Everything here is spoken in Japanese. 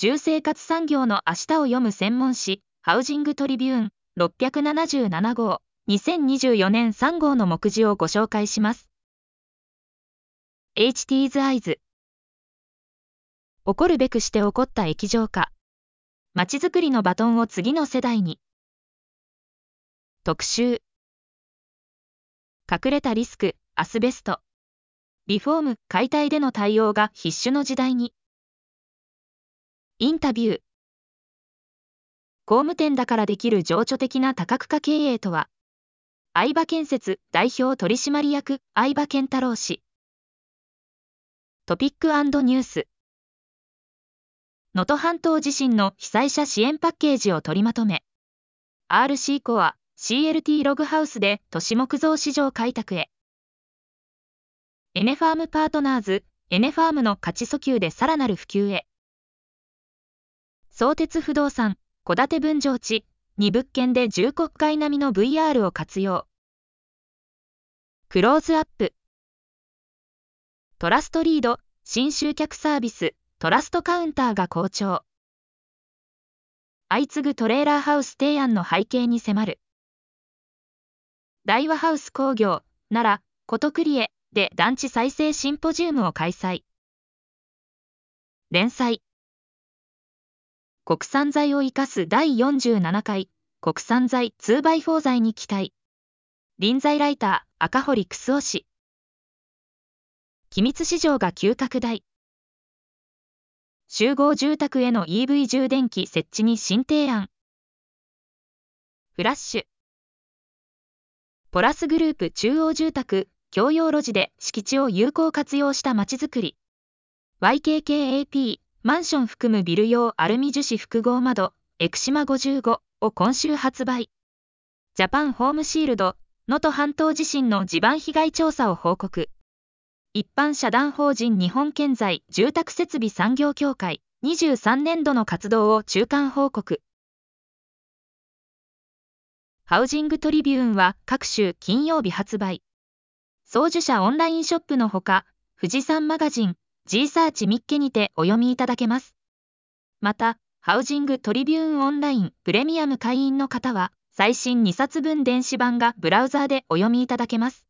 住生活産業の明日を読む専門誌、ハウジングトリビューン677号、2024年3号の目次をご紹介します。HT's Eyes 起こるべくして起こった液状化。街づくりのバトンを次の世代に。特集。隠れたリスク、アスベスト。リフォーム、解体での対応が必須の時代に。インタビュー。工務店だからできる情緒的な多角化経営とは、相場建設代表取締役相場健太郎氏。トピックニュース。能登半島地震の被災者支援パッケージを取りまとめ、RC コア CLT ログハウスで都市木造市場開拓へ。エネファームパートナーズ、エネファームの価値訴求でさらなる普及へ。相鉄不動産、戸建て分譲地、2物件で住宅街並みの VR を活用。クローズアップ。トラストリード、新集客サービス、トラストカウンターが好調。相次ぐトレーラーハウス提案の背景に迫る。大和ハウス工業、奈良、ことクリエで団地再生シンポジウムを開催。連載。国産材を生かす第47回国産材 2x4 材に期待。臨材ライター赤堀クスオ氏。機密市場が急拡大。集合住宅への EV 充電器設置に新提案。フラッシュ。ポラスグループ中央住宅、共用路地で敷地を有効活用したまちづくり。YKKAP マンション含むビル用アルミ樹脂複合窓、エクシマ55を今週発売。ジャパンホームシールド、能登半島地震の地盤被害調査を報告。一般社団法人日本建材住宅設備産業協会23年度の活動を中間報告。ハウジングトリビューンは各週金曜日発売。送受者オンラインショップのほか、富士山マガジン、G サーチミッケにてお読みいただけます。また、ハウジングトリビューンオンラインプレミアム会員の方は、最新2冊分電子版がブラウザーでお読みいただけます。